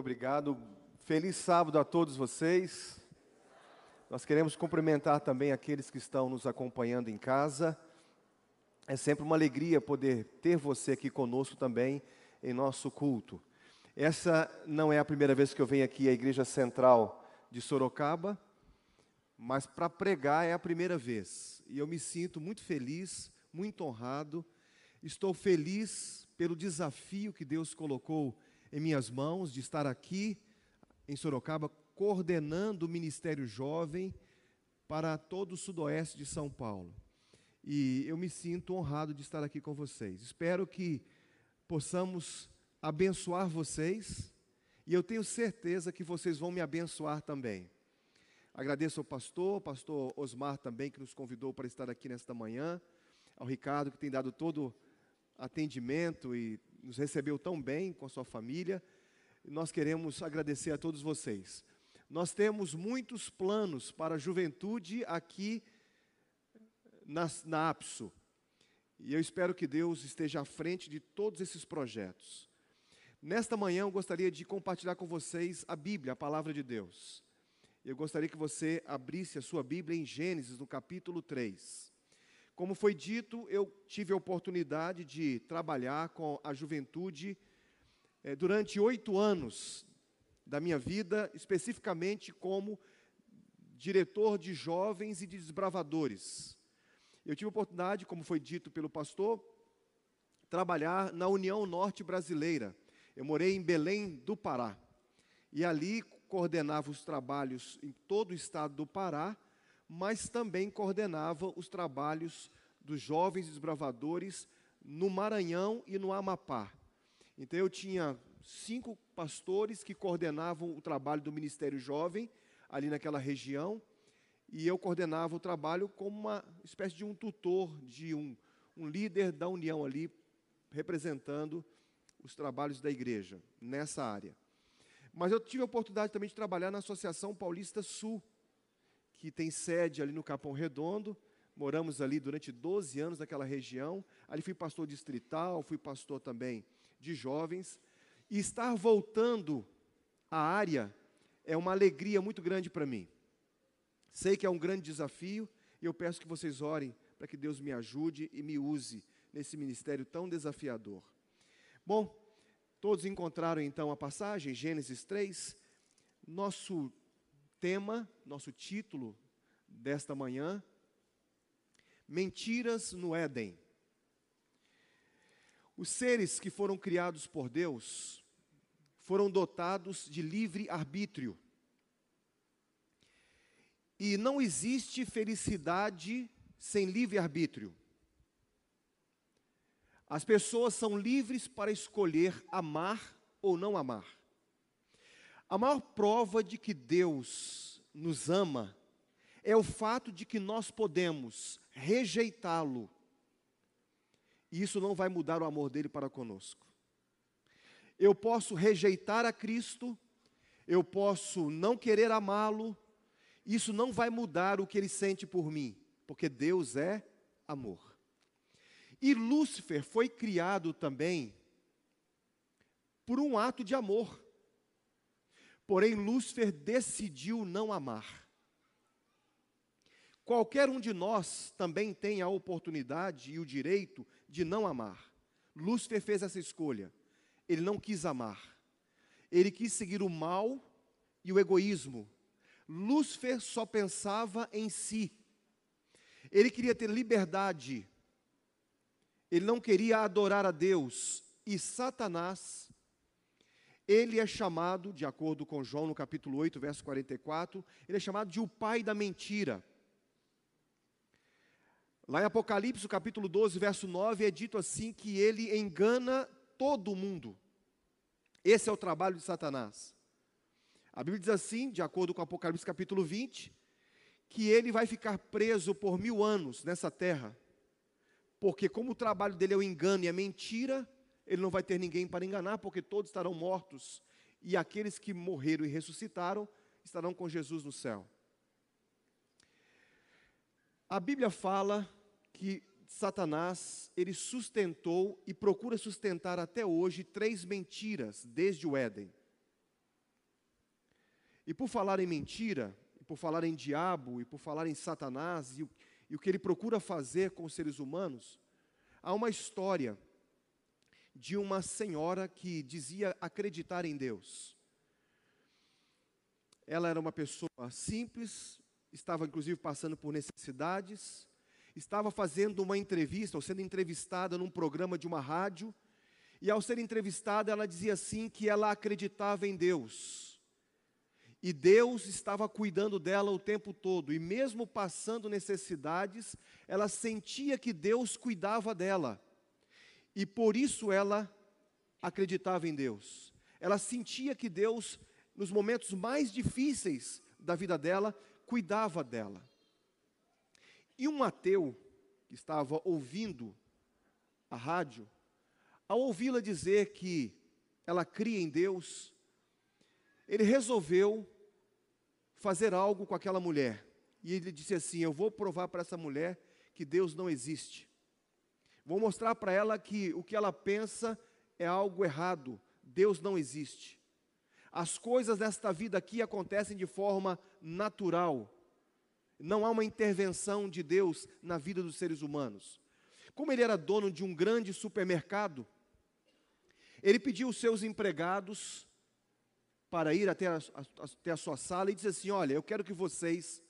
obrigado. Feliz sábado a todos vocês. Nós queremos cumprimentar também aqueles que estão nos acompanhando em casa. É sempre uma alegria poder ter você aqui conosco também em nosso culto. Essa não é a primeira vez que eu venho aqui à Igreja Central de Sorocaba, mas para pregar é a primeira vez. E eu me sinto muito feliz, muito honrado. Estou feliz pelo desafio que Deus colocou em minhas mãos de estar aqui em Sorocaba coordenando o Ministério Jovem para todo o sudoeste de São Paulo. E eu me sinto honrado de estar aqui com vocês. Espero que possamos abençoar vocês e eu tenho certeza que vocês vão me abençoar também. Agradeço ao pastor, pastor Osmar também, que nos convidou para estar aqui nesta manhã, ao Ricardo, que tem dado todo atendimento e nos recebeu tão bem com a sua família. Nós queremos agradecer a todos vocês. Nós temos muitos planos para a juventude aqui na, na APSO. E eu espero que Deus esteja à frente de todos esses projetos. Nesta manhã eu gostaria de compartilhar com vocês a Bíblia, a palavra de Deus. Eu gostaria que você abrisse a sua Bíblia em Gênesis, no capítulo 3. Como foi dito, eu tive a oportunidade de trabalhar com a juventude eh, durante oito anos da minha vida, especificamente como diretor de jovens e de desbravadores. Eu tive a oportunidade, como foi dito pelo pastor, trabalhar na União Norte Brasileira. Eu morei em Belém do Pará. E ali coordenava os trabalhos em todo o estado do Pará, mas também coordenava os trabalhos dos jovens desbravadores no Maranhão e no Amapá. Então eu tinha cinco pastores que coordenavam o trabalho do Ministério Jovem ali naquela região, e eu coordenava o trabalho como uma espécie de um tutor, de um, um líder da união ali, representando os trabalhos da igreja nessa área. Mas eu tive a oportunidade também de trabalhar na Associação Paulista Sul, que tem sede ali no Capão Redondo. Moramos ali durante 12 anos naquela região. Ali fui pastor distrital, fui pastor também de jovens. E estar voltando à área é uma alegria muito grande para mim. Sei que é um grande desafio e eu peço que vocês orem para que Deus me ajude e me use nesse ministério tão desafiador. Bom, todos encontraram então a passagem, Gênesis 3. Nosso tema, nosso título desta manhã, Mentiras no Éden. Os seres que foram criados por Deus foram dotados de livre arbítrio. E não existe felicidade sem livre arbítrio. As pessoas são livres para escolher amar ou não amar. A maior prova de que Deus nos ama é o fato de que nós podemos rejeitá-lo. E isso não vai mudar o amor dele para conosco. Eu posso rejeitar a Cristo, eu posso não querer amá-lo, isso não vai mudar o que ele sente por mim, porque Deus é amor. E Lúcifer foi criado também por um ato de amor. Porém, Lúcifer decidiu não amar. Qualquer um de nós também tem a oportunidade e o direito de não amar. Lúcifer fez essa escolha. Ele não quis amar. Ele quis seguir o mal e o egoísmo. Lúcifer só pensava em si. Ele queria ter liberdade. Ele não queria adorar a Deus. E Satanás ele é chamado, de acordo com João no capítulo 8, verso 44, ele é chamado de o pai da mentira. Lá em Apocalipse, capítulo 12, verso 9, é dito assim que ele engana todo mundo. Esse é o trabalho de Satanás. A Bíblia diz assim, de acordo com Apocalipse capítulo 20, que ele vai ficar preso por mil anos nessa terra, porque como o trabalho dele é o engano e a mentira, ele não vai ter ninguém para enganar, porque todos estarão mortos, e aqueles que morreram e ressuscitaram estarão com Jesus no céu. A Bíblia fala que Satanás, ele sustentou e procura sustentar até hoje três mentiras desde o Éden. E por falar em mentira, e por falar em diabo, e por falar em Satanás, e e o que ele procura fazer com os seres humanos, há uma história de uma senhora que dizia acreditar em Deus. Ela era uma pessoa simples, estava inclusive passando por necessidades, estava fazendo uma entrevista, ou sendo entrevistada num programa de uma rádio, e ao ser entrevistada, ela dizia assim que ela acreditava em Deus. E Deus estava cuidando dela o tempo todo, e mesmo passando necessidades, ela sentia que Deus cuidava dela. E por isso ela acreditava em Deus. Ela sentia que Deus, nos momentos mais difíceis da vida dela, cuidava dela. E um ateu que estava ouvindo a rádio, ao ouvi-la dizer que ela cria em Deus, ele resolveu fazer algo com aquela mulher. E ele disse assim: Eu vou provar para essa mulher que Deus não existe. Vou mostrar para ela que o que ela pensa é algo errado. Deus não existe. As coisas desta vida aqui acontecem de forma natural. Não há uma intervenção de Deus na vida dos seres humanos. Como ele era dono de um grande supermercado, ele pediu os seus empregados para ir até a, até a sua sala e disse assim: Olha, eu quero que vocês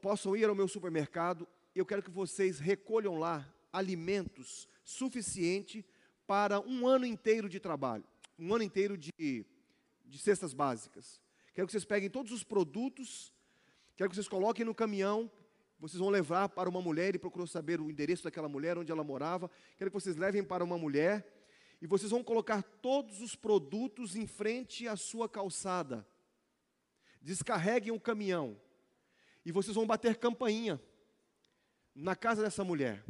possam ir ao meu supermercado, eu quero que vocês recolham lá alimentos suficiente para um ano inteiro de trabalho, um ano inteiro de, de cestas básicas. Quero que vocês peguem todos os produtos, quero que vocês coloquem no caminhão, vocês vão levar para uma mulher, ele procurou saber o endereço daquela mulher, onde ela morava. Quero que vocês levem para uma mulher e vocês vão colocar todos os produtos em frente à sua calçada. Descarreguem o caminhão e vocês vão bater campainha na casa dessa mulher.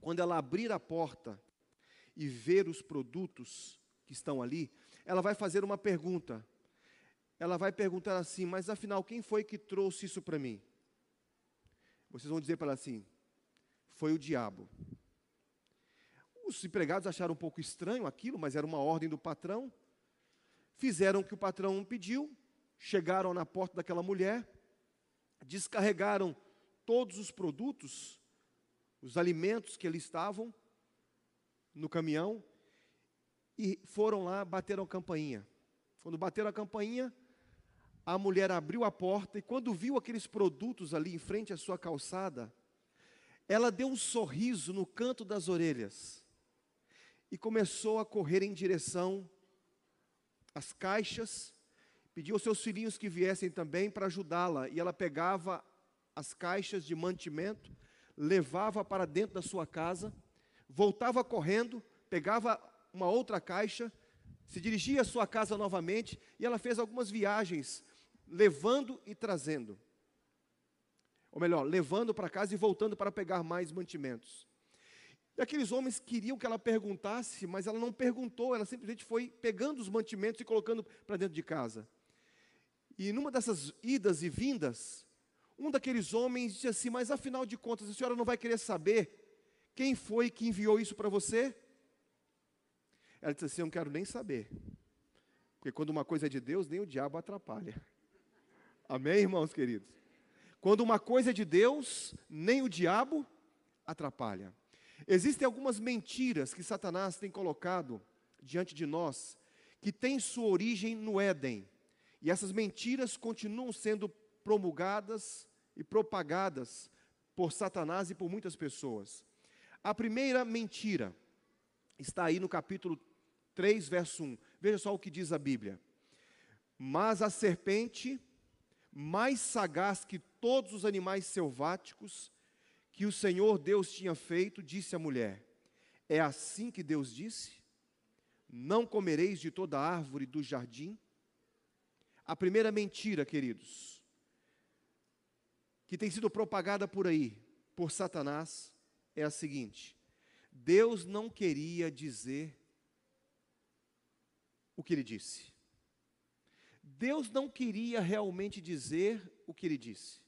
Quando ela abrir a porta e ver os produtos que estão ali, ela vai fazer uma pergunta ela vai perguntar assim: Mas afinal, quem foi que trouxe isso para mim? Vocês vão dizer para ela assim: Foi o diabo. Os empregados acharam um pouco estranho aquilo, mas era uma ordem do patrão. Fizeram o que o patrão pediu, chegaram na porta daquela mulher, descarregaram todos os produtos, os alimentos que ali estavam no caminhão e foram lá, bateram a campainha. Quando bateram a campainha, a mulher abriu a porta e quando viu aqueles produtos ali em frente à sua calçada, ela deu um sorriso no canto das orelhas e começou a correr em direção às caixas, pediu aos seus filhinhos que viessem também para ajudá-la, e ela pegava as caixas de mantimento, levava para dentro da sua casa, voltava correndo, pegava uma outra caixa, se dirigia à sua casa novamente, e ela fez algumas viagens levando e trazendo. Ou melhor, levando para casa e voltando para pegar mais mantimentos. E aqueles homens queriam que ela perguntasse, mas ela não perguntou, ela simplesmente foi pegando os mantimentos e colocando para dentro de casa. E numa dessas idas e vindas, um daqueles homens disse assim: Mas afinal de contas, a senhora não vai querer saber quem foi que enviou isso para você? Ela disse assim: Eu não quero nem saber. Porque quando uma coisa é de Deus, nem o diabo atrapalha. Amém, irmãos queridos? Quando uma coisa é de Deus, nem o diabo atrapalha. Existem algumas mentiras que Satanás tem colocado diante de nós, que têm sua origem no Éden. E essas mentiras continuam sendo promulgadas e propagadas por Satanás e por muitas pessoas. A primeira mentira está aí no capítulo 3, verso 1. Veja só o que diz a Bíblia. Mas a serpente mais sagaz que todos os animais selváticos que o Senhor Deus tinha feito, disse a mulher: É assim que Deus disse? Não comereis de toda árvore do jardim? A primeira mentira, queridos, que tem sido propagada por aí, por Satanás, é a seguinte: Deus não queria dizer o que ele disse. Deus não queria realmente dizer o que ele disse.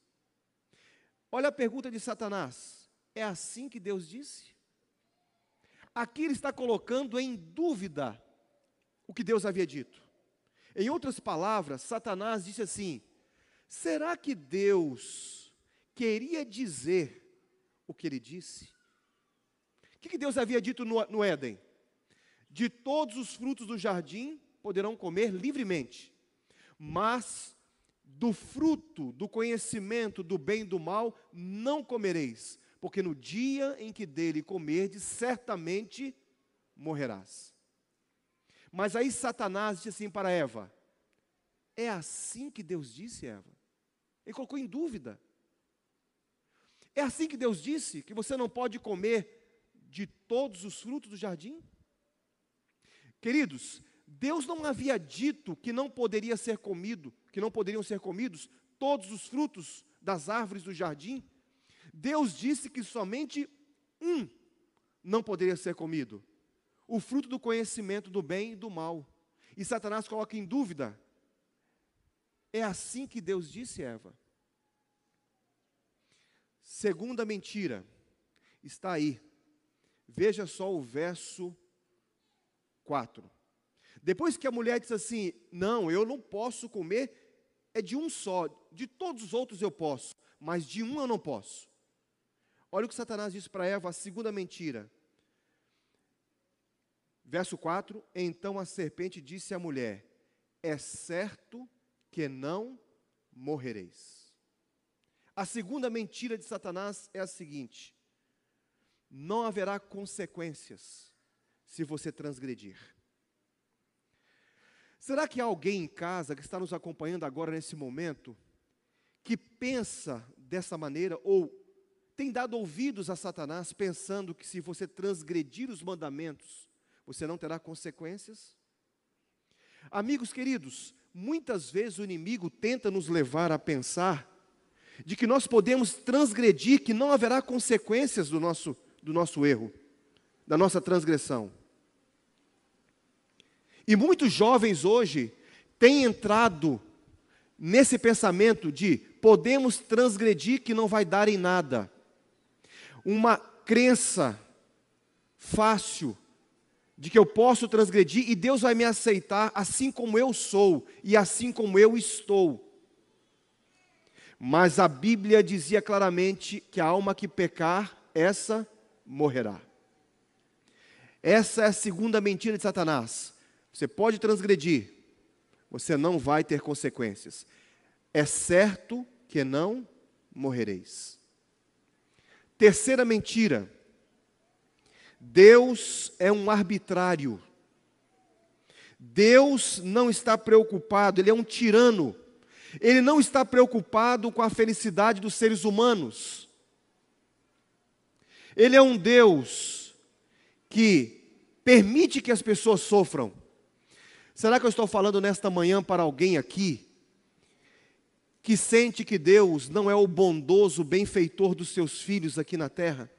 Olha a pergunta de Satanás: é assim que Deus disse? Aqui ele está colocando em dúvida o que Deus havia dito. Em outras palavras, Satanás disse assim: será que Deus queria dizer o que ele disse? O que, Deus havia dito no, no Éden? De todos os frutos do jardim poderão comer livremente, mas do fruto do conhecimento do bem e do mal não comereis, porque no dia em que dele comerdes, certamente morrerás. Mas aí Satanás disse assim para Eva: É assim que Deus disse, Eva? Ele colocou em dúvida. É assim que Deus disse que você não pode comer de todos os frutos do jardim? Queridos, Deus não havia dito que não poderia ser comido, que não poderiam ser comidos todos os frutos das árvores do jardim. Deus disse que somente um não poderia ser comido: o fruto do conhecimento do bem e do mal. E Satanás coloca em dúvida: é assim que Deus disse, Eva? Segunda mentira, está aí. Veja só o verso 4. Depois que a mulher diz assim: Não, eu não posso comer, é de um só, de todos os outros eu posso, mas de um eu não posso. Olha o que Satanás disse para Eva, a segunda mentira. Verso 4: Então a serpente disse à mulher: É certo que não morrereis. A segunda mentira de Satanás é a seguinte: não haverá consequências se você transgredir. Será que há alguém em casa que está nos acompanhando agora nesse momento que pensa dessa maneira ou tem dado ouvidos a Satanás pensando que se você transgredir os mandamentos, você não terá consequências? Amigos queridos, muitas vezes o inimigo tenta nos levar a pensar de que nós podemos transgredir, que não haverá consequências do nosso, do nosso erro, da nossa transgressão. E muitos jovens hoje têm entrado nesse pensamento de podemos transgredir que não vai dar em nada. Uma crença fácil de que eu posso transgredir e Deus vai me aceitar assim como eu sou e assim como eu estou. Mas a Bíblia dizia claramente que a alma que pecar, essa morrerá. Essa é a segunda mentira de Satanás. Você pode transgredir, você não vai ter consequências. É certo que não morrereis. Terceira mentira. Deus é um arbitrário. Deus não está preocupado, ele é um tirano. Ele não está preocupado com a felicidade dos seres humanos. Ele é um Deus que permite que as pessoas sofram. Será que eu estou falando nesta manhã para alguém aqui que sente que Deus não é o bondoso benfeitor dos seus filhos aqui na terra?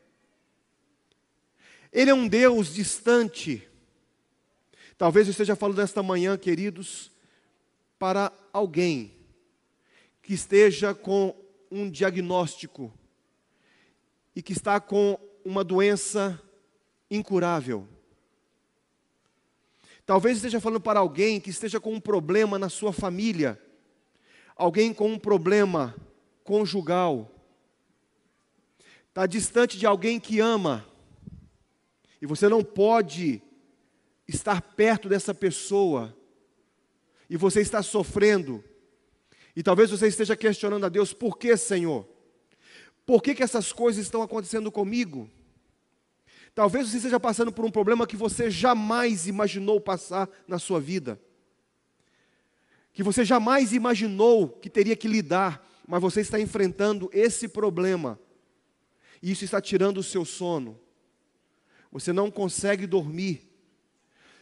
Ele é um Deus distante. Talvez eu esteja falando nesta manhã, queridos, para alguém que esteja com um diagnóstico e que está com uma doença incurável. Talvez esteja falando para alguém que esteja com um problema na sua família, alguém com um problema conjugal, está distante de alguém que ama, e você não pode estar perto dessa pessoa, e você está sofrendo, e talvez você esteja questionando a Deus: por que, Senhor? Por que, que essas coisas estão acontecendo comigo? Talvez você esteja passando por um problema que você jamais imaginou passar na sua vida. Que você jamais imaginou que teria que lidar, mas você está enfrentando esse problema. E isso está tirando o seu sono. Você não consegue dormir.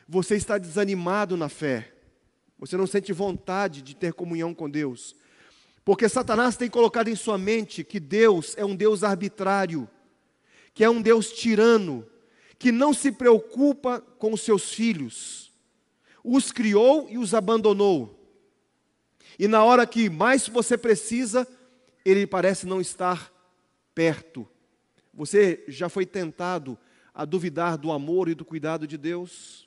Você está desanimado na fé. Você não sente vontade de ter comunhão com Deus. Porque Satanás tem colocado em sua mente que Deus é um Deus arbitrário que é um Deus tirano, que não se preocupa com os seus filhos, os criou e os abandonou. E na hora que mais você precisa, ele parece não estar perto. Você já foi tentado a duvidar do amor e do cuidado de Deus?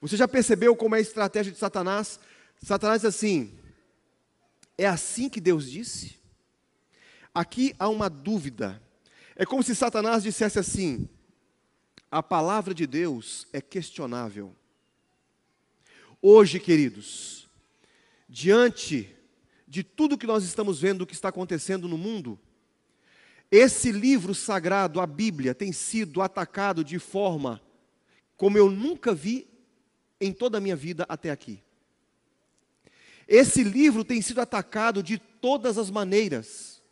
Você já percebeu como é a estratégia de Satanás? Satanás diz assim: é assim que Deus disse? Aqui há uma dúvida. É como se Satanás dissesse assim: a palavra de Deus é questionável. Hoje, queridos, diante de tudo que nós estamos vendo, o que está acontecendo no mundo, esse livro sagrado, a Bíblia, tem sido atacado de forma como eu nunca vi em toda a minha vida até aqui. Esse livro tem sido atacado de todas as maneiras.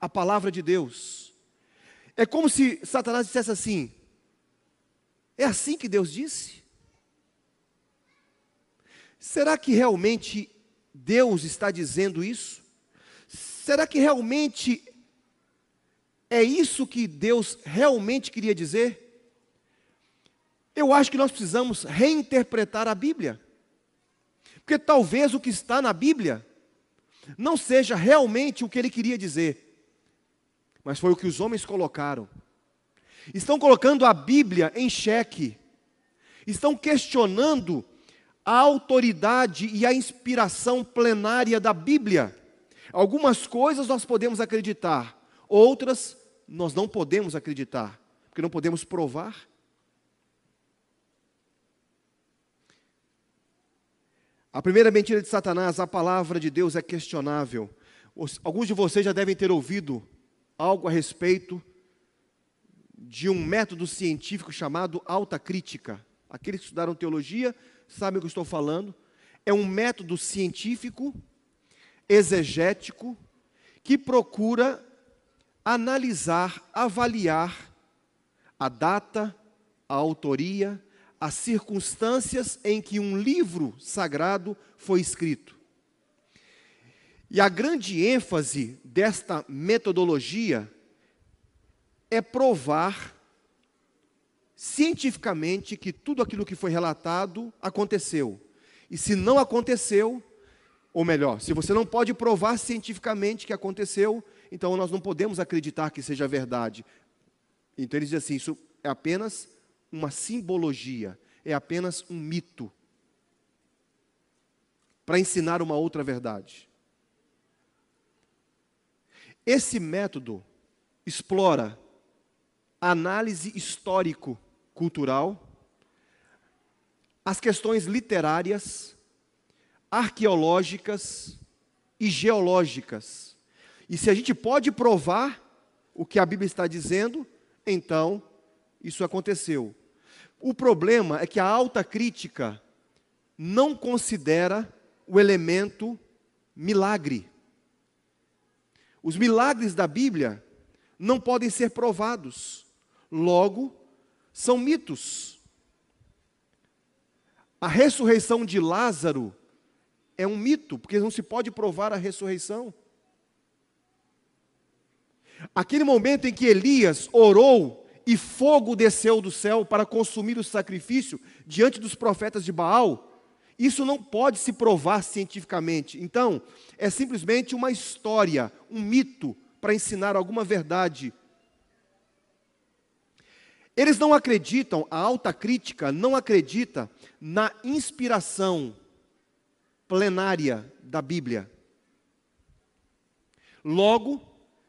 A palavra de Deus. É como se Satanás dissesse assim: é assim que Deus disse? Será que realmente Deus está dizendo isso? Será que realmente é isso que Deus realmente queria dizer? Eu acho que nós precisamos reinterpretar a Bíblia. Porque talvez o que está na Bíblia não seja realmente o que ele queria dizer, mas foi o que os homens colocaram. Estão colocando a Bíblia em xeque, estão questionando a autoridade e a inspiração plenária da Bíblia. Algumas coisas nós podemos acreditar, outras nós não podemos acreditar, porque não podemos provar. A primeira mentira de Satanás, a palavra de Deus é questionável. Alguns de vocês já devem ter ouvido algo a respeito de um método científico chamado alta crítica. Aqueles que estudaram teologia sabem o que estou falando. É um método científico, exegético, que procura analisar, avaliar a data, a autoria, as circunstâncias em que um livro sagrado foi escrito. E a grande ênfase desta metodologia é provar cientificamente que tudo aquilo que foi relatado aconteceu. E se não aconteceu, ou melhor, se você não pode provar cientificamente que aconteceu, então nós não podemos acreditar que seja verdade. Então ele diz assim: isso é apenas uma simbologia, é apenas um mito para ensinar uma outra verdade. Esse método explora análise histórico-cultural, as questões literárias, arqueológicas e geológicas e se a gente pode provar o que a Bíblia está dizendo, então isso aconteceu. O problema é que a alta crítica não considera o elemento milagre. Os milagres da Bíblia não podem ser provados, logo, são mitos. A ressurreição de Lázaro é um mito, porque não se pode provar a ressurreição. Aquele momento em que Elias orou e fogo desceu do céu para consumir o sacrifício diante dos profetas de Baal, isso não pode se provar cientificamente. Então, é simplesmente uma história, um mito para ensinar alguma verdade. Eles não acreditam, a alta crítica não acredita na inspiração plenária da Bíblia. Logo,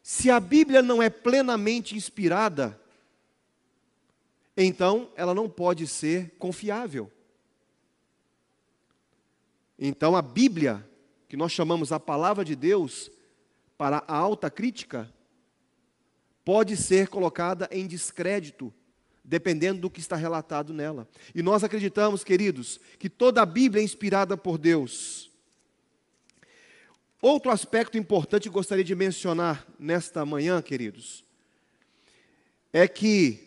se a Bíblia não é plenamente inspirada, então ela não pode ser confiável. Então a Bíblia, que nós chamamos a palavra de Deus, para a alta crítica, pode ser colocada em descrédito, dependendo do que está relatado nela. E nós acreditamos, queridos, que toda a Bíblia é inspirada por Deus. Outro aspecto importante que gostaria de mencionar nesta manhã, queridos, é que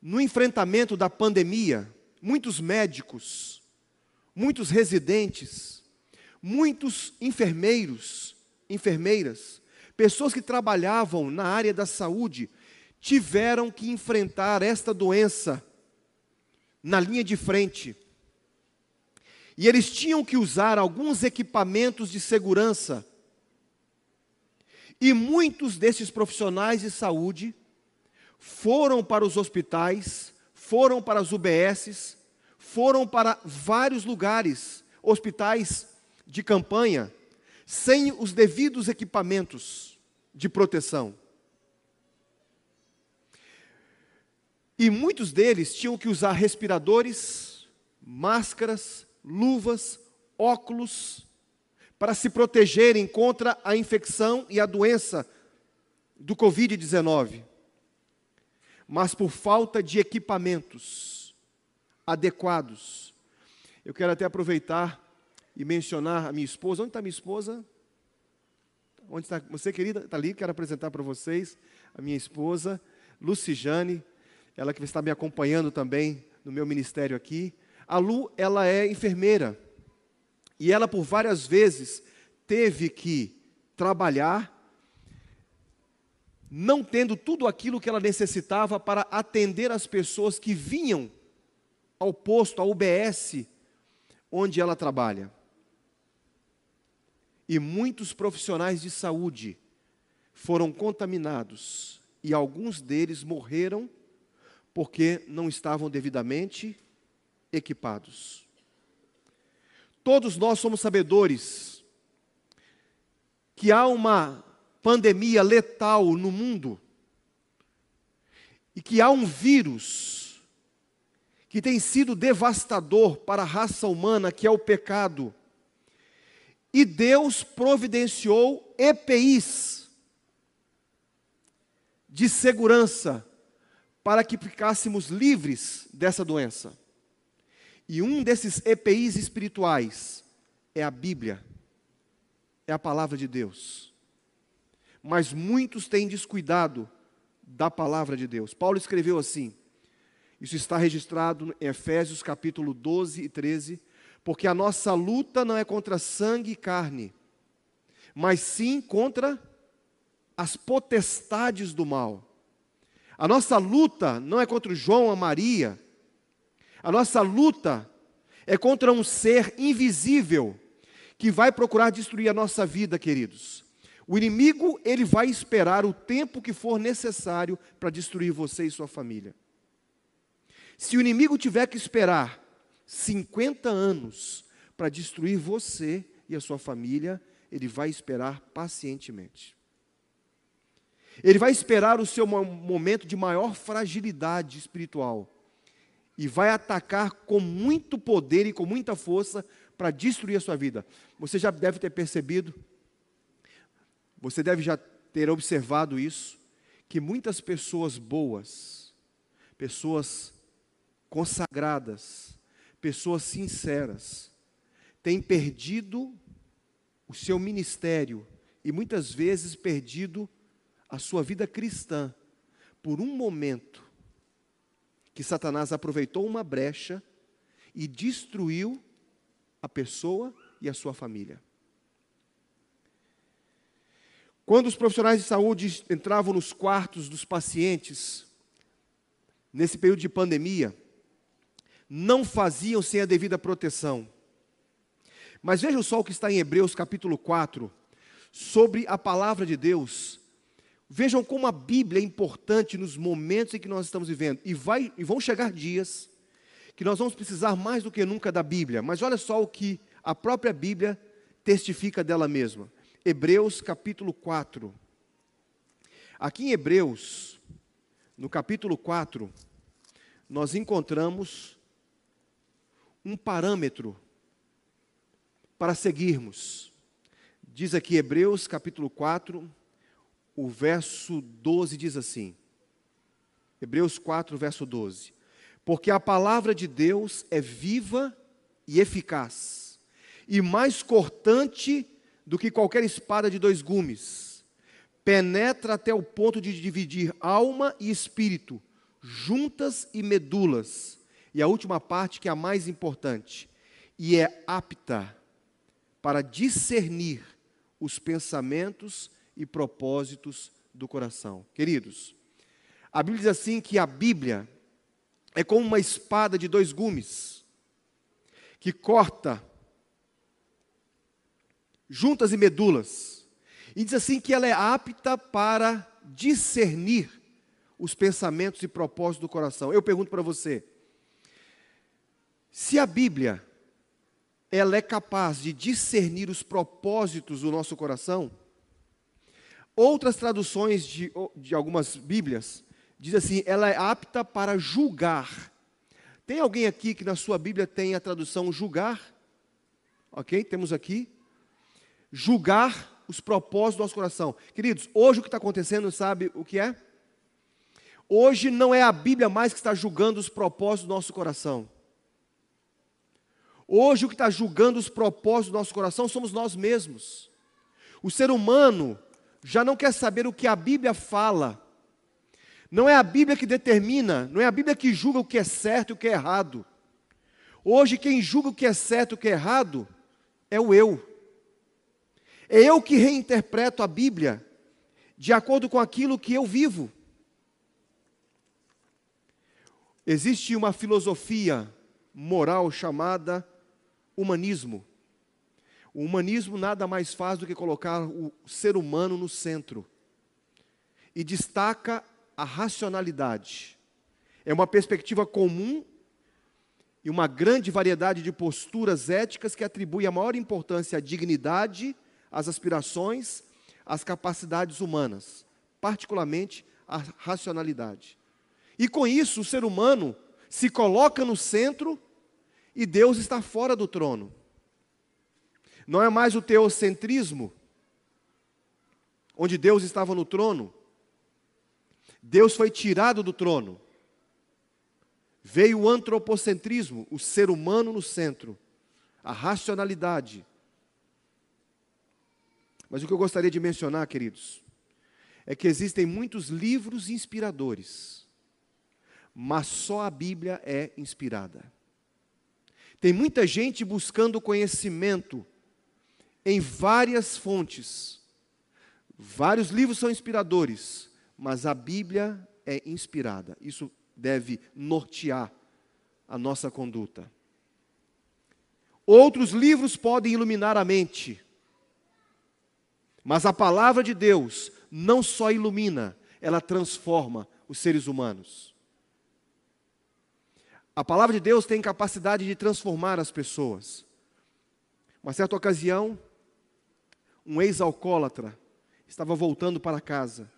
no enfrentamento da pandemia, muitos médicos, muitos residentes, muitos enfermeiros, enfermeiras, pessoas que trabalhavam na área da saúde, tiveram que enfrentar esta doença na linha de frente e eles tinham que usar alguns equipamentos de segurança. E muitos desses profissionais de saúde foram para os hospitais, foram para as UBSs, foram para vários lugares, hospitais de campanha, sem os devidos equipamentos de proteção. E muitos deles tinham que usar respiradores, máscaras, luvas, óculos, para se protegerem contra a infecção e a doença do Covid-19. Mas por falta de equipamentos adequados, eu quero até aproveitar e mencionar a minha esposa. Onde está minha esposa? Onde está você, querida? Está ali, quero apresentar para vocês a minha esposa, Lucijane, ela que está me acompanhando também no meu ministério aqui. A Lu, ela é enfermeira. E ela, por várias vezes, teve que trabalhar, não tendo tudo aquilo que ela necessitava para atender as pessoas que vinham ao posto, ao UBS, onde ela trabalha. E muitos profissionais de saúde foram contaminados e alguns deles morreram porque não estavam devidamente equipados. Todos nós somos sabedores que há uma pandemia letal no mundo e que há um vírus que tem sido devastador para a raça humana, que é o pecado. E Deus providenciou EPIs de segurança para que ficássemos livres dessa doença. E um desses EPIs espirituais é a Bíblia, é a palavra de Deus. Mas muitos têm descuidado da palavra de Deus. Paulo escreveu assim, isso está registrado em Efésios capítulo 12 e 13, porque a nossa luta não é contra sangue e carne, mas sim contra as potestades do mal. A nossa luta não é contra o João, a Maria, a nossa luta é contra um ser invisível que vai procurar destruir a nossa vida, queridos. O inimigo, ele vai esperar o tempo que for necessário para destruir você e sua família. Se o inimigo tiver que esperar 50 anos para destruir você e a sua família, ele vai esperar pacientemente. Ele vai esperar o seu momento de maior fragilidade espiritual e vai atacar com muito poder e com muita força para destruir a sua vida. Você já deve ter percebido, você deve já ter observado isso, que muitas pessoas boas, pessoas consagradas, pessoas sinceras, têm perdido o seu ministério e muitas vezes perdido a sua vida cristã por um momento que Satanás aproveitou uma brecha e destruiu a pessoa e a sua família. Quando os profissionais de saúde entravam nos quartos dos pacientes, nesse período de pandemia, não faziam sem a devida proteção. Mas vejam só o que está em Hebreus capítulo 4, sobre a palavra de Deus Vejam como a Bíblia é importante nos momentos em que nós estamos vivendo. E, vai, e vão chegar dias que nós vamos precisar mais do que nunca da Bíblia. Mas olha só o que a própria Bíblia testifica dela mesma. Hebreus capítulo 4. Aqui em Hebreus, no capítulo 4, nós encontramos um parâmetro para seguirmos. Diz aqui Hebreus capítulo 4, o verso 12 diz assim, Hebreus 4, verso 12: Porque a palavra de Deus é viva e eficaz, e mais cortante do que qualquer espada de dois gumes, penetra até o ponto de dividir alma e espírito, juntas e medulas, e a última parte que é a mais importante, e é apta para discernir os pensamentos e propósitos do coração. Queridos, a Bíblia diz assim que a Bíblia é como uma espada de dois gumes, que corta juntas e medulas. E diz assim que ela é apta para discernir os pensamentos e propósitos do coração. Eu pergunto para você: Se a Bíblia ela é capaz de discernir os propósitos do nosso coração, outras traduções de, de algumas Bíblias diz assim, ela é apta para julgar. Tem alguém aqui que na sua Bíblia tem a tradução julgar? Ok? Temos aqui. Julgar os propósitos do nosso coração. Queridos, hoje o que está acontecendo, sabe o que é? Hoje não é a Bíblia mais que está julgando os propósitos do nosso coração. Hoje o que está julgando os propósitos do nosso coração somos nós mesmos. O ser humano já não quer saber o que a Bíblia fala. Não é a Bíblia que determina, não é a Bíblia que julga o que é certo e o que é errado. Hoje quem julga o que é certo e o que é errado é o eu. É eu que reinterpreto a Bíblia de acordo com aquilo que eu vivo. Existe uma filosofia moral chamada humanismo. O humanismo nada mais faz do que colocar o ser humano no centro e destaca a racionalidade. É uma perspectiva comum e uma grande variedade de posturas éticas que atribui a maior importância à dignidade, às aspirações, às capacidades humanas, particularmente à racionalidade. E com isso, o ser humano se coloca no centro e Deus está fora do trono. Não é mais o teocentrismo, onde Deus estava no trono. Deus foi tirado do trono. Veio o antropocentrismo, o ser humano no centro, a racionalidade. Mas o que eu gostaria de mencionar, queridos, é que existem muitos livros inspiradores mas só a Bíblia é inspirada. Tem muita gente buscando conhecimento em várias fontes. Vários livros são inspiradores, mas a Bíblia é inspirada. Isso deve nortear a nossa conduta. Outros livros podem iluminar a mente, mas a palavra de Deus não só ilumina, ela transforma os seres humanos. A palavra de Deus tem capacidade de transformar as pessoas. Uma certa ocasião, um ex-alcoólatra estava voltando para casa.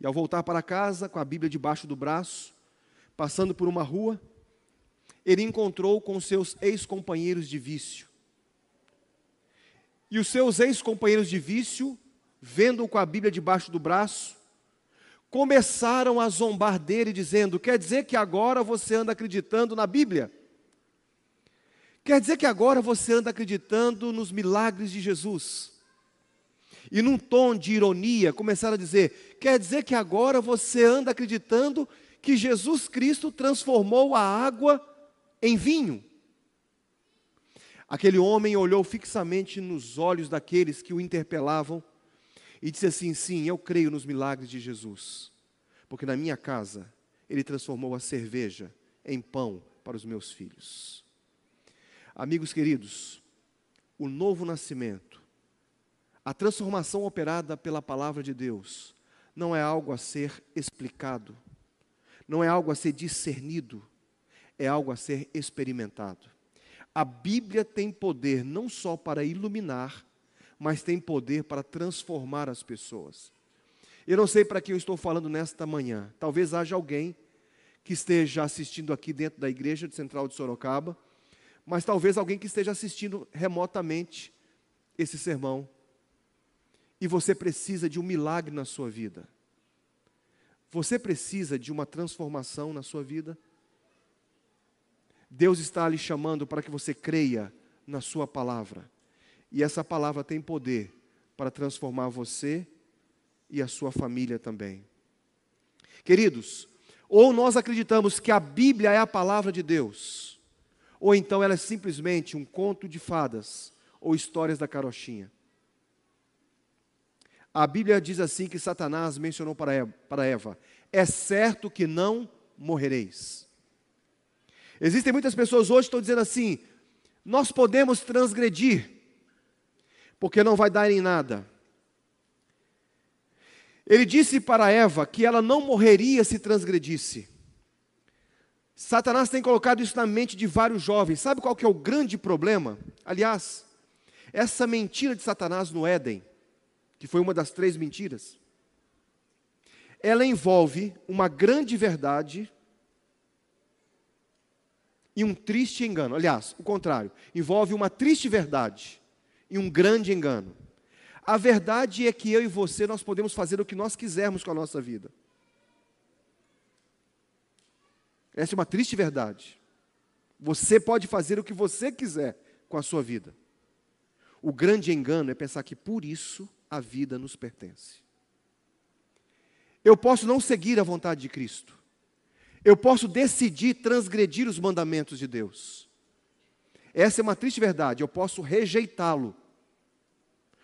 E ao voltar para casa, com a Bíblia debaixo do braço, passando por uma rua, ele encontrou com seus ex-companheiros de vício. E os seus ex-companheiros de vício, vendo-o com a Bíblia debaixo do braço, começaram a zombar dele, dizendo: Quer dizer que agora você anda acreditando na Bíblia? Quer dizer que agora você anda acreditando nos milagres de Jesus? E num tom de ironia, começaram a dizer: Quer dizer que agora você anda acreditando que Jesus Cristo transformou a água em vinho? Aquele homem olhou fixamente nos olhos daqueles que o interpelavam e disse assim: Sim, eu creio nos milagres de Jesus, porque na minha casa ele transformou a cerveja em pão para os meus filhos. Amigos queridos, o novo nascimento, a transformação operada pela palavra de Deus, não é algo a ser explicado, não é algo a ser discernido, é algo a ser experimentado. A Bíblia tem poder não só para iluminar, mas tem poder para transformar as pessoas. Eu não sei para quem eu estou falando nesta manhã. Talvez haja alguém que esteja assistindo aqui dentro da igreja de Central de Sorocaba, mas talvez alguém que esteja assistindo remotamente esse sermão. E você precisa de um milagre na sua vida. Você precisa de uma transformação na sua vida. Deus está lhe chamando para que você creia na Sua palavra. E essa palavra tem poder para transformar você e a sua família também. Queridos, ou nós acreditamos que a Bíblia é a palavra de Deus, ou então ela é simplesmente um conto de fadas ou histórias da carochinha. A Bíblia diz assim que Satanás mencionou para Eva, é certo que não morrereis. Existem muitas pessoas hoje que estão dizendo assim: nós podemos transgredir, porque não vai dar em nada. Ele disse para Eva que ela não morreria se transgredisse. Satanás tem colocado isso na mente de vários jovens. Sabe qual que é o grande problema? Aliás, essa mentira de Satanás no Éden, que foi uma das três mentiras, ela envolve uma grande verdade e um triste engano. Aliás, o contrário, envolve uma triste verdade e um grande engano. A verdade é que eu e você nós podemos fazer o que nós quisermos com a nossa vida. Essa é uma triste verdade. Você pode fazer o que você quiser com a sua vida. O grande engano é pensar que por isso a vida nos pertence. Eu posso não seguir a vontade de Cristo. Eu posso decidir transgredir os mandamentos de Deus. Essa é uma triste verdade, eu posso rejeitá-lo.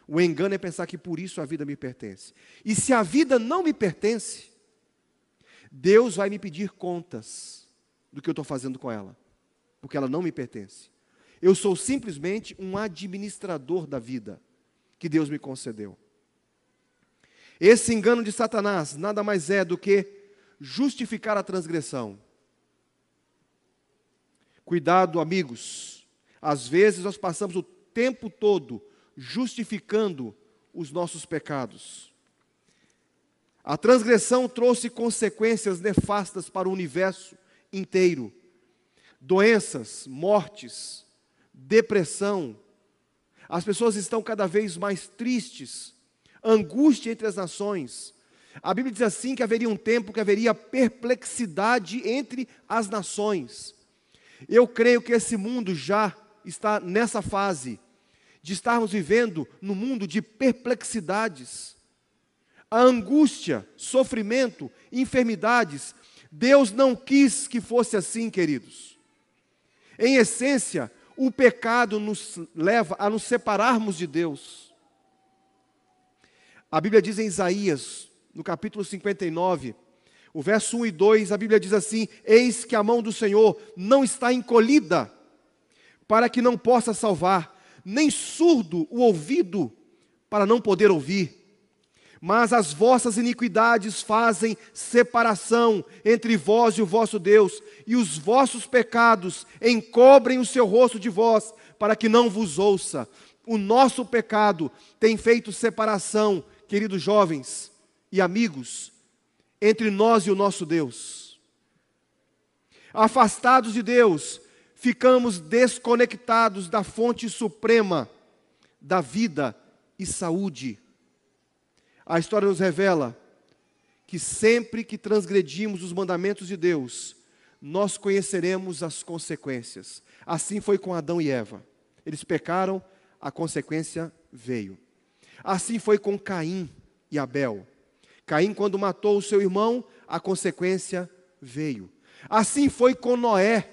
O engano é pensar que por isso a vida me pertence. E se a vida não me pertence, Deus vai me pedir contas do que eu estou fazendo com ela, porque ela não me pertence. Eu sou simplesmente um administrador da vida que Deus me concedeu. Esse engano de Satanás nada mais é do que justificar a transgressão. Cuidado, amigos. Às vezes nós passamos o tempo todo justificando os nossos pecados. A transgressão trouxe consequências nefastas para o universo inteiro: doenças, mortes, depressão. As pessoas estão cada vez mais tristes, angústia entre as nações. A Bíblia diz assim que haveria um tempo que haveria perplexidade entre as nações. Eu creio que esse mundo já está nessa fase de estarmos vivendo no mundo de perplexidades. A angústia, sofrimento, enfermidades, Deus não quis que fosse assim, queridos. Em essência, o pecado nos leva a nos separarmos de Deus. A Bíblia diz em Isaías, no capítulo 59, o verso 1 e 2, a Bíblia diz assim: Eis que a mão do Senhor não está encolhida, para que não possa salvar, nem surdo o ouvido, para não poder ouvir. Mas as vossas iniquidades fazem separação entre vós e o vosso Deus, e os vossos pecados encobrem o seu rosto de vós, para que não vos ouça. O nosso pecado tem feito separação, queridos jovens, e amigos entre nós e o nosso Deus. Afastados de Deus, ficamos desconectados da fonte suprema da vida e saúde. A história nos revela que sempre que transgredimos os mandamentos de Deus, nós conheceremos as consequências. Assim foi com Adão e Eva. Eles pecaram, a consequência veio. Assim foi com Caim e Abel. Caim, quando matou o seu irmão, a consequência veio. Assim foi com Noé.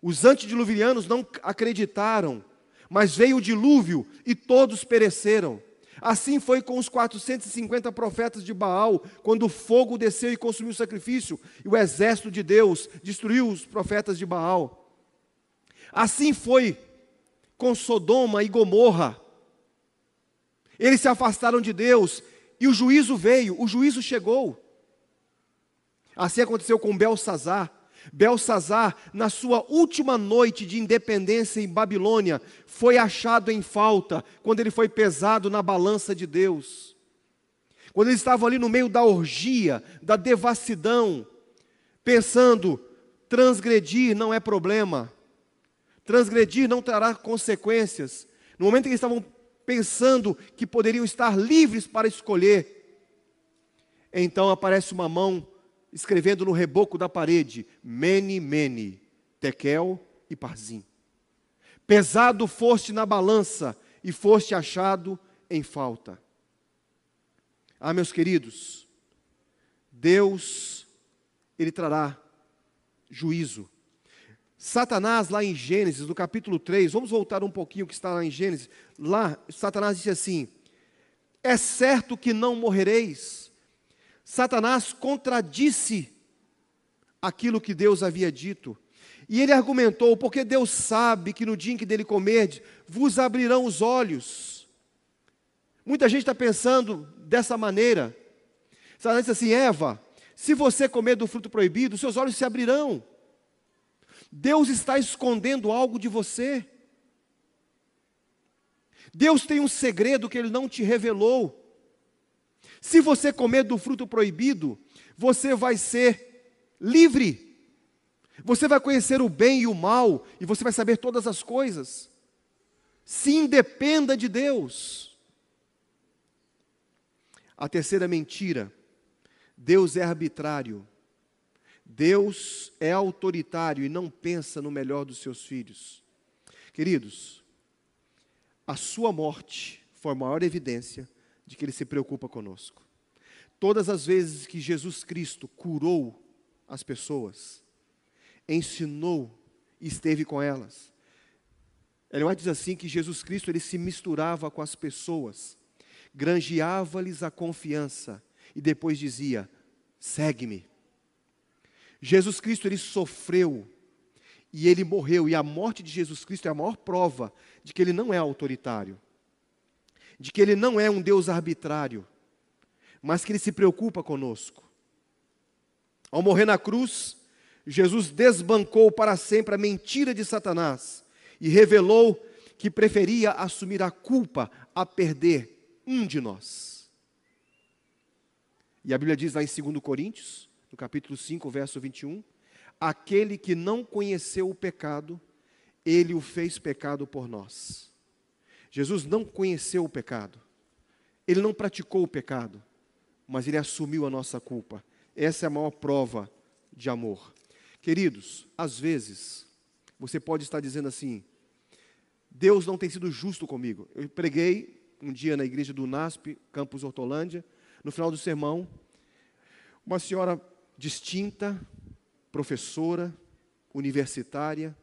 Os antediluvianos não acreditaram, mas veio o dilúvio e todos pereceram. Assim foi com os 450 profetas de Baal, quando o fogo desceu e consumiu o sacrifício, e o exército de Deus destruiu os profetas de Baal. Assim foi com Sodoma e Gomorra. Eles se afastaram de Deus e o juízo veio, o juízo chegou. Assim aconteceu com Belsazar. Belsazar, na sua última noite de independência em Babilônia, foi achado em falta quando ele foi pesado na balança de Deus. Quando ele estava ali no meio da orgia, da devassidão, pensando: transgredir não é problema, transgredir não trará consequências. No momento em que estavam pensando que poderiam estar livres para escolher. Então aparece uma mão escrevendo no reboco da parede: Mene, Mene, Tekel e Parzim. Pesado foste na balança e foste achado em falta. Ah, meus queridos, Deus, Ele trará juízo Satanás, lá em Gênesis, no capítulo 3, vamos voltar um pouquinho que está lá em Gênesis. Lá, Satanás disse assim: É certo que não morrereis. Satanás contradisse aquilo que Deus havia dito. E ele argumentou: porque Deus sabe que no dia em que dele comerdes, vos abrirão os olhos. Muita gente está pensando dessa maneira. Satanás disse assim: Eva, se você comer do fruto proibido, seus olhos se abrirão Deus está escondendo algo de você. Deus tem um segredo que Ele não te revelou. Se você comer do fruto proibido, você vai ser livre. Você vai conhecer o bem e o mal, e você vai saber todas as coisas. Se independa de Deus. A terceira mentira: Deus é arbitrário. Deus é autoritário e não pensa no melhor dos seus filhos. Queridos, a sua morte foi a maior evidência de que Ele se preocupa conosco. Todas as vezes que Jesus Cristo curou as pessoas, ensinou e esteve com elas, White diz assim que Jesus Cristo ele se misturava com as pessoas, granjeava-lhes a confiança e depois dizia: segue-me. Jesus Cristo ele sofreu e ele morreu, e a morte de Jesus Cristo é a maior prova de que ele não é autoritário, de que ele não é um Deus arbitrário, mas que ele se preocupa conosco. Ao morrer na cruz, Jesus desbancou para sempre a mentira de Satanás e revelou que preferia assumir a culpa a perder um de nós. E a Bíblia diz lá em 2 Coríntios, no capítulo 5, verso 21, aquele que não conheceu o pecado, ele o fez pecado por nós. Jesus não conheceu o pecado, ele não praticou o pecado, mas ele assumiu a nossa culpa. Essa é a maior prova de amor. Queridos, às vezes, você pode estar dizendo assim: Deus não tem sido justo comigo. Eu preguei um dia na igreja do NASP, Campus Hortolândia, no final do sermão, uma senhora distinta, professora, universitária,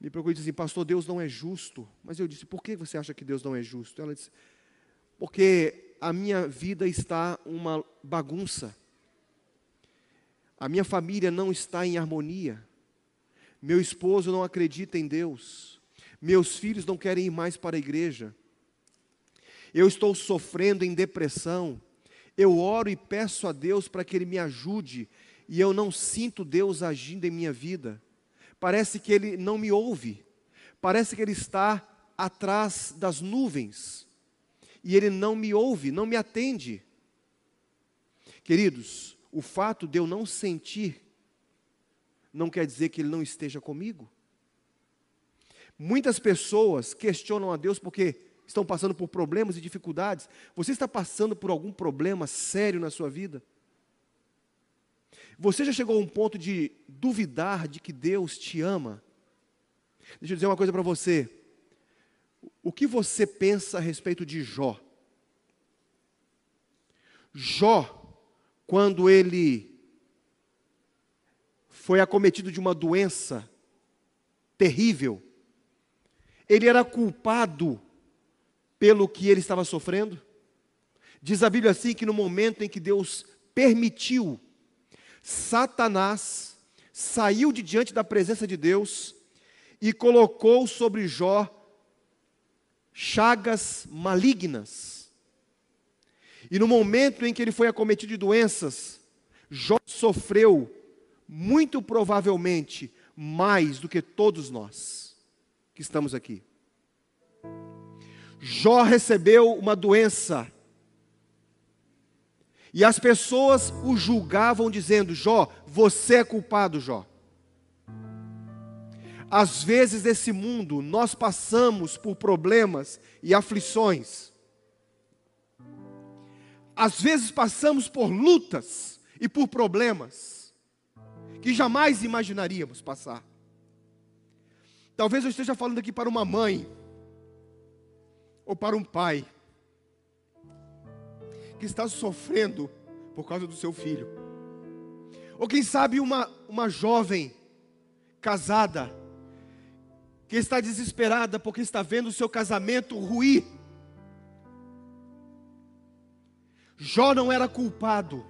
me procurou e disse assim, pastor, Deus não é justo. Mas eu disse, por que você acha que Deus não é justo? Ela disse, porque a minha vida está uma bagunça. A minha família não está em harmonia. Meu esposo não acredita em Deus. Meus filhos não querem ir mais para a igreja. Eu estou sofrendo em depressão. Eu oro e peço a Deus para que Ele me ajude, e eu não sinto Deus agindo em minha vida. Parece que Ele não me ouve, parece que Ele está atrás das nuvens, e Ele não me ouve, não me atende. Queridos, o fato de eu não sentir, não quer dizer que Ele não esteja comigo. Muitas pessoas questionam a Deus porque estão passando por problemas e dificuldades. Você está passando por algum problema sério na sua vida? Você já chegou a um ponto de duvidar de que Deus te ama? Deixa eu dizer uma coisa para você. O que você pensa a respeito de Jó? Jó, quando ele foi acometido de uma doença terrível, ele era culpado pelo que ele estava sofrendo? Diz a Bíblia assim que no momento em que Deus permitiu, Satanás saiu de diante da presença de Deus e colocou sobre Jó chagas malignas. E no momento em que ele foi acometido de doenças, Jó sofreu, muito provavelmente, mais do que todos nós que estamos aqui. Jó recebeu uma doença. E as pessoas o julgavam dizendo: Jó, você é culpado, Jó. Às vezes nesse mundo nós passamos por problemas e aflições. Às vezes passamos por lutas e por problemas que jamais imaginaríamos passar. Talvez eu esteja falando aqui para uma mãe ou para um pai que está sofrendo por causa do seu filho. Ou quem sabe uma, uma jovem casada que está desesperada porque está vendo o seu casamento ruir. Jó não era culpado.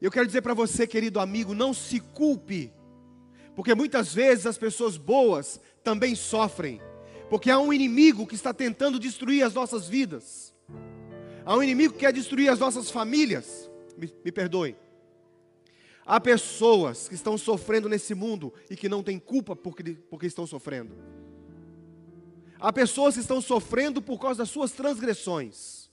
Eu quero dizer para você, querido amigo, não se culpe, porque muitas vezes as pessoas boas também sofrem. Porque há um inimigo que está tentando destruir as nossas vidas. Há um inimigo que quer destruir as nossas famílias. Me, me perdoe. Há pessoas que estão sofrendo nesse mundo e que não têm culpa porque, porque estão sofrendo. Há pessoas que estão sofrendo por causa das suas transgressões.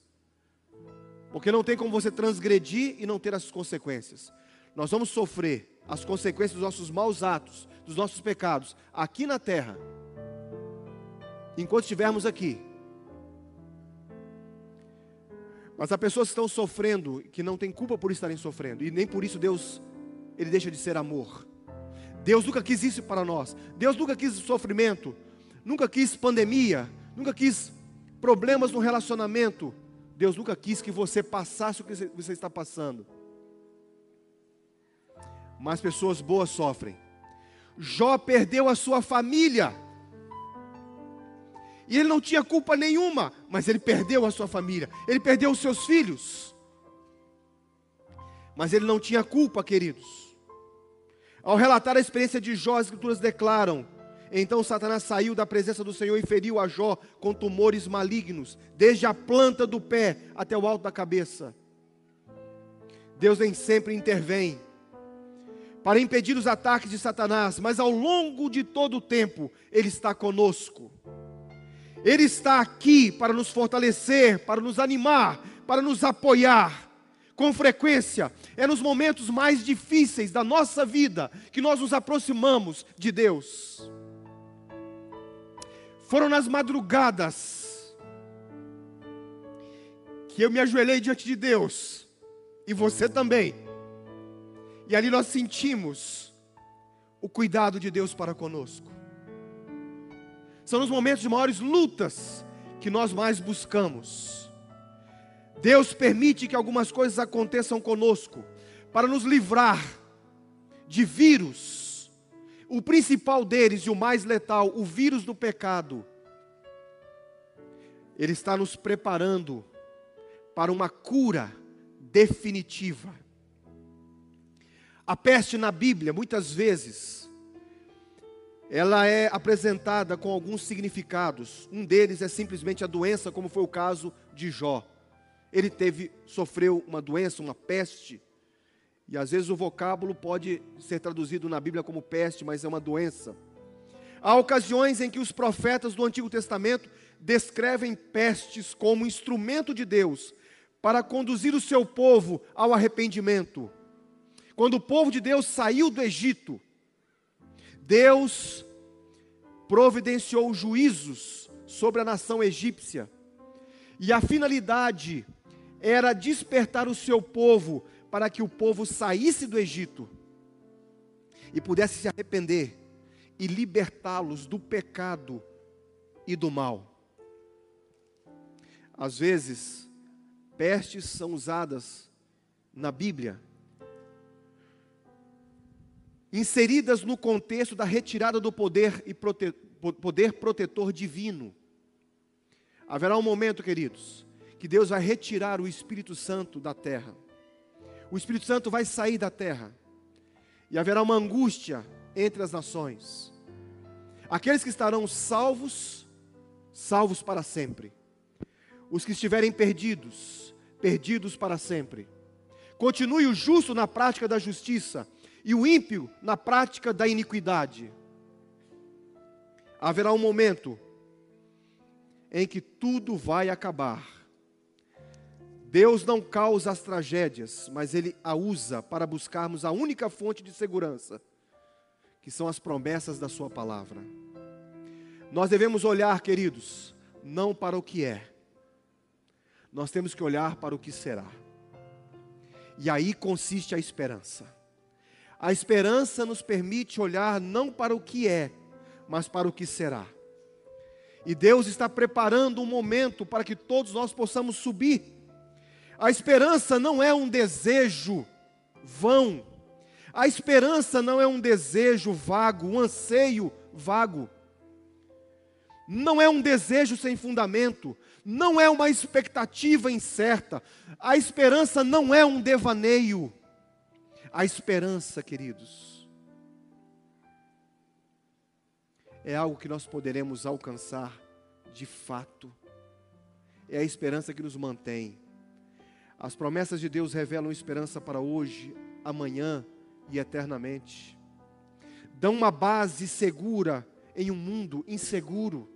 Porque não tem como você transgredir e não ter as consequências. Nós vamos sofrer as consequências dos nossos maus atos, dos nossos pecados, aqui na terra, enquanto estivermos aqui. Mas há pessoas que estão sofrendo, que não têm culpa por estarem sofrendo, e nem por isso Deus, Ele deixa de ser amor. Deus nunca quis isso para nós. Deus nunca quis sofrimento, nunca quis pandemia, nunca quis problemas no relacionamento. Deus nunca quis que você passasse o que você está passando. Mas pessoas boas sofrem. Jó perdeu a sua família. E ele não tinha culpa nenhuma, mas ele perdeu a sua família, ele perdeu os seus filhos. Mas ele não tinha culpa, queridos. Ao relatar a experiência de Jó, as Escrituras declaram: Então Satanás saiu da presença do Senhor e feriu a Jó com tumores malignos, desde a planta do pé até o alto da cabeça. Deus nem sempre intervém para impedir os ataques de Satanás, mas ao longo de todo o tempo, Ele está conosco. Ele está aqui para nos fortalecer, para nos animar, para nos apoiar. Com frequência, é nos momentos mais difíceis da nossa vida que nós nos aproximamos de Deus. Foram nas madrugadas que eu me ajoelhei diante de Deus, e você também. E ali nós sentimos o cuidado de Deus para conosco. São nos momentos de maiores lutas que nós mais buscamos. Deus permite que algumas coisas aconteçam conosco para nos livrar de vírus. O principal deles e o mais letal, o vírus do pecado. Ele está nos preparando para uma cura definitiva. A peste na Bíblia, muitas vezes, ela é apresentada com alguns significados. Um deles é simplesmente a doença, como foi o caso de Jó. Ele teve, sofreu uma doença, uma peste. E às vezes o vocábulo pode ser traduzido na Bíblia como peste, mas é uma doença. Há ocasiões em que os profetas do Antigo Testamento descrevem pestes como instrumento de Deus para conduzir o seu povo ao arrependimento. Quando o povo de Deus saiu do Egito, Deus providenciou juízos sobre a nação egípcia, e a finalidade era despertar o seu povo para que o povo saísse do Egito e pudesse se arrepender e libertá-los do pecado e do mal. Às vezes, pestes são usadas na Bíblia inseridas no contexto da retirada do poder e prote poder protetor divino. Haverá um momento, queridos, que Deus vai retirar o Espírito Santo da terra. O Espírito Santo vai sair da terra. E haverá uma angústia entre as nações. Aqueles que estarão salvos, salvos para sempre. Os que estiverem perdidos, perdidos para sempre. Continue o justo na prática da justiça e o ímpio na prática da iniquidade. Haverá um momento em que tudo vai acabar. Deus não causa as tragédias, mas Ele a usa para buscarmos a única fonte de segurança, que são as promessas da Sua palavra. Nós devemos olhar, queridos, não para o que é, nós temos que olhar para o que será. E aí consiste a esperança. A esperança nos permite olhar não para o que é, mas para o que será. E Deus está preparando um momento para que todos nós possamos subir. A esperança não é um desejo vão. A esperança não é um desejo vago, um anseio vago. Não é um desejo sem fundamento, não é uma expectativa incerta. A esperança não é um devaneio. A esperança, queridos, é algo que nós poderemos alcançar de fato. É a esperança que nos mantém. As promessas de Deus revelam esperança para hoje, amanhã e eternamente. Dão uma base segura em um mundo inseguro.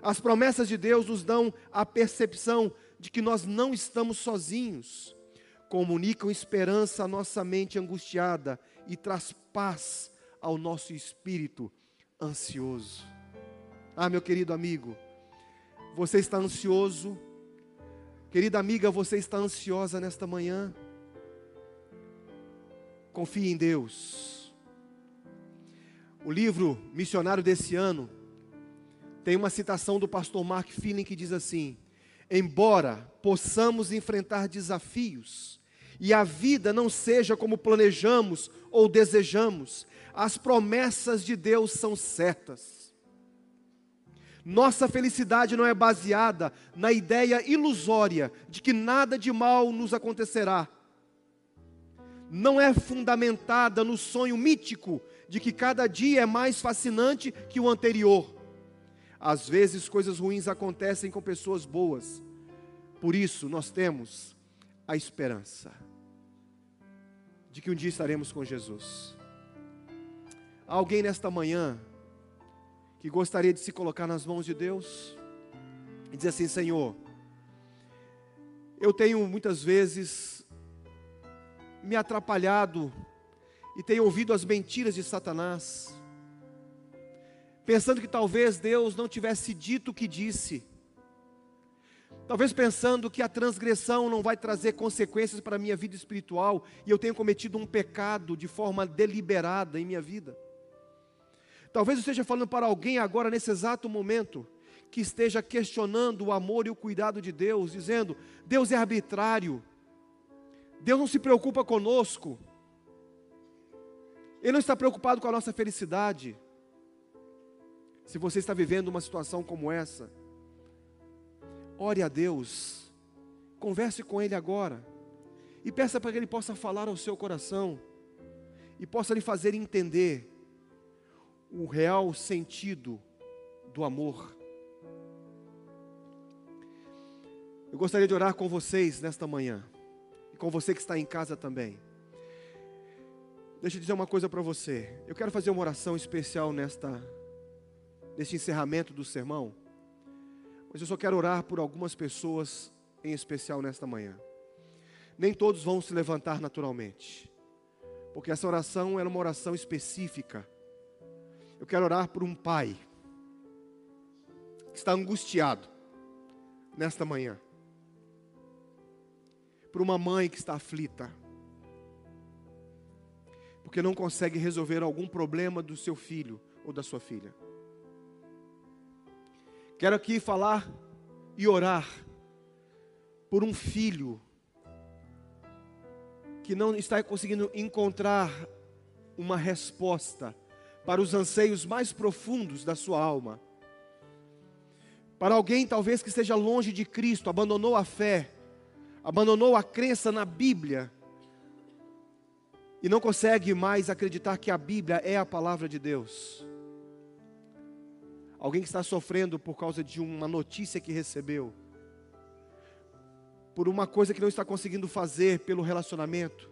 As promessas de Deus nos dão a percepção de que nós não estamos sozinhos. Comunicam esperança à nossa mente angustiada e traz paz ao nosso espírito ansioso. Ah, meu querido amigo, você está ansioso? Querida amiga, você está ansiosa nesta manhã? Confie em Deus. O livro missionário desse ano tem uma citação do pastor Mark Feeling que diz assim: Embora possamos enfrentar desafios e a vida não seja como planejamos ou desejamos, as promessas de Deus são certas. Nossa felicidade não é baseada na ideia ilusória de que nada de mal nos acontecerá. Não é fundamentada no sonho mítico de que cada dia é mais fascinante que o anterior. Às vezes coisas ruins acontecem com pessoas boas. Por isso nós temos a esperança de que um dia estaremos com Jesus. Há alguém nesta manhã que gostaria de se colocar nas mãos de Deus e dizer assim: Senhor, eu tenho muitas vezes me atrapalhado e tenho ouvido as mentiras de Satanás pensando que talvez Deus não tivesse dito o que disse, talvez pensando que a transgressão não vai trazer consequências para a minha vida espiritual e eu tenho cometido um pecado de forma deliberada em minha vida. Talvez eu esteja falando para alguém agora, nesse exato momento, que esteja questionando o amor e o cuidado de Deus, dizendo: Deus é arbitrário, Deus não se preocupa conosco, Ele não está preocupado com a nossa felicidade. Se você está vivendo uma situação como essa, ore a Deus, converse com Ele agora, e peça para que Ele possa falar ao seu coração, e possa lhe fazer entender o real sentido do amor. Eu gostaria de orar com vocês nesta manhã, e com você que está em casa também. Deixa eu dizer uma coisa para você. Eu quero fazer uma oração especial nesta neste encerramento do sermão, mas eu só quero orar por algumas pessoas em especial nesta manhã. Nem todos vão se levantar naturalmente, porque essa oração era uma oração específica. Eu quero orar por um pai que está angustiado nesta manhã, por uma mãe que está aflita, porque não consegue resolver algum problema do seu filho ou da sua filha. Quero aqui falar e orar por um filho que não está conseguindo encontrar uma resposta para os anseios mais profundos da sua alma. Para alguém talvez que esteja longe de Cristo, abandonou a fé, abandonou a crença na Bíblia e não consegue mais acreditar que a Bíblia é a palavra de Deus. Alguém que está sofrendo por causa de uma notícia que recebeu, por uma coisa que não está conseguindo fazer pelo relacionamento,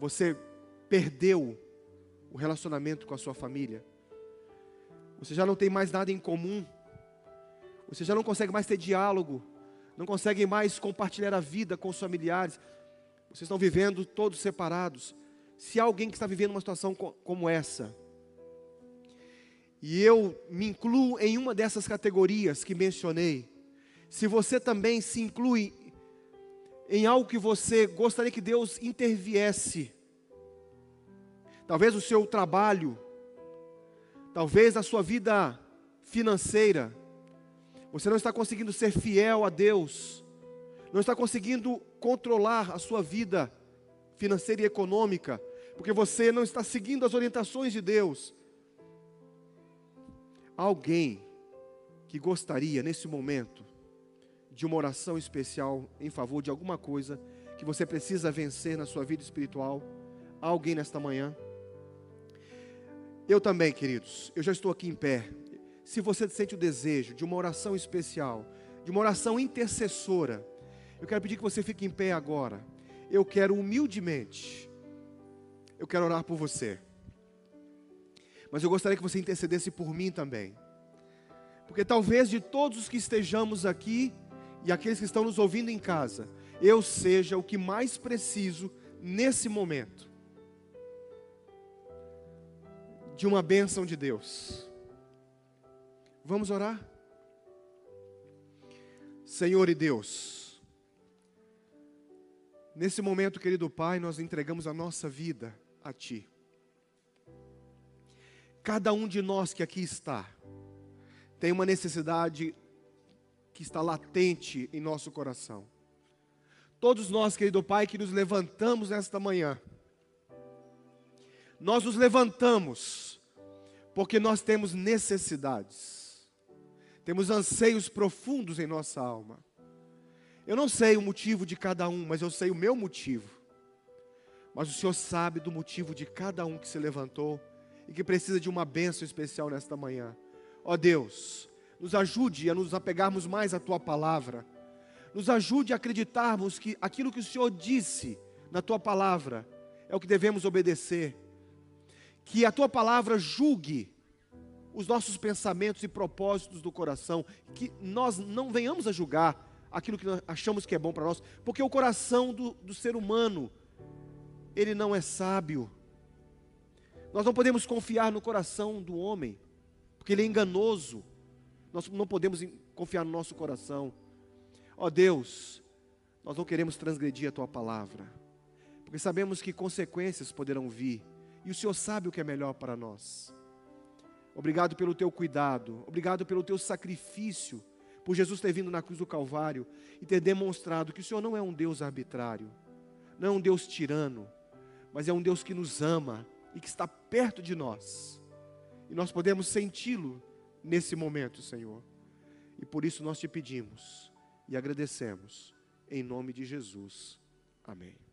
você perdeu o relacionamento com a sua família, você já não tem mais nada em comum, você já não consegue mais ter diálogo, não consegue mais compartilhar a vida com os familiares, vocês estão vivendo todos separados. Se alguém que está vivendo uma situação como essa, e eu me incluo em uma dessas categorias que mencionei, se você também se inclui em algo que você gostaria que Deus interviesse, talvez o seu trabalho, talvez a sua vida financeira, você não está conseguindo ser fiel a Deus, não está conseguindo controlar a sua vida financeira e econômica, porque você não está seguindo as orientações de Deus alguém que gostaria nesse momento de uma oração especial em favor de alguma coisa que você precisa vencer na sua vida espiritual? Alguém nesta manhã? Eu também, queridos, eu já estou aqui em pé. Se você sente o desejo de uma oração especial, de uma oração intercessora, eu quero pedir que você fique em pé agora. Eu quero humildemente eu quero orar por você. Mas eu gostaria que você intercedesse por mim também. Porque talvez de todos os que estejamos aqui e aqueles que estão nos ouvindo em casa, eu seja o que mais preciso nesse momento de uma bênção de Deus. Vamos orar? Senhor e Deus, nesse momento, querido Pai, nós entregamos a nossa vida a Ti. Cada um de nós que aqui está, tem uma necessidade que está latente em nosso coração. Todos nós, querido Pai, que nos levantamos nesta manhã, nós nos levantamos porque nós temos necessidades, temos anseios profundos em nossa alma. Eu não sei o motivo de cada um, mas eu sei o meu motivo. Mas o Senhor sabe do motivo de cada um que se levantou e que precisa de uma bênção especial nesta manhã. Ó Deus, nos ajude a nos apegarmos mais à tua palavra. Nos ajude a acreditarmos que aquilo que o Senhor disse na tua palavra é o que devemos obedecer. Que a tua palavra julgue os nossos pensamentos e propósitos do coração, que nós não venhamos a julgar aquilo que nós achamos que é bom para nós, porque o coração do, do ser humano, ele não é sábio. Nós não podemos confiar no coração do homem, porque ele é enganoso. Nós não podemos confiar no nosso coração. Ó oh Deus, nós não queremos transgredir a tua palavra, porque sabemos que consequências poderão vir, e o Senhor sabe o que é melhor para nós. Obrigado pelo teu cuidado, obrigado pelo teu sacrifício, por Jesus ter vindo na cruz do Calvário e ter demonstrado que o Senhor não é um Deus arbitrário, não é um Deus tirano, mas é um Deus que nos ama e que está perto de nós. E nós podemos senti-lo nesse momento, Senhor. E por isso nós te pedimos e agradecemos, em nome de Jesus. Amém.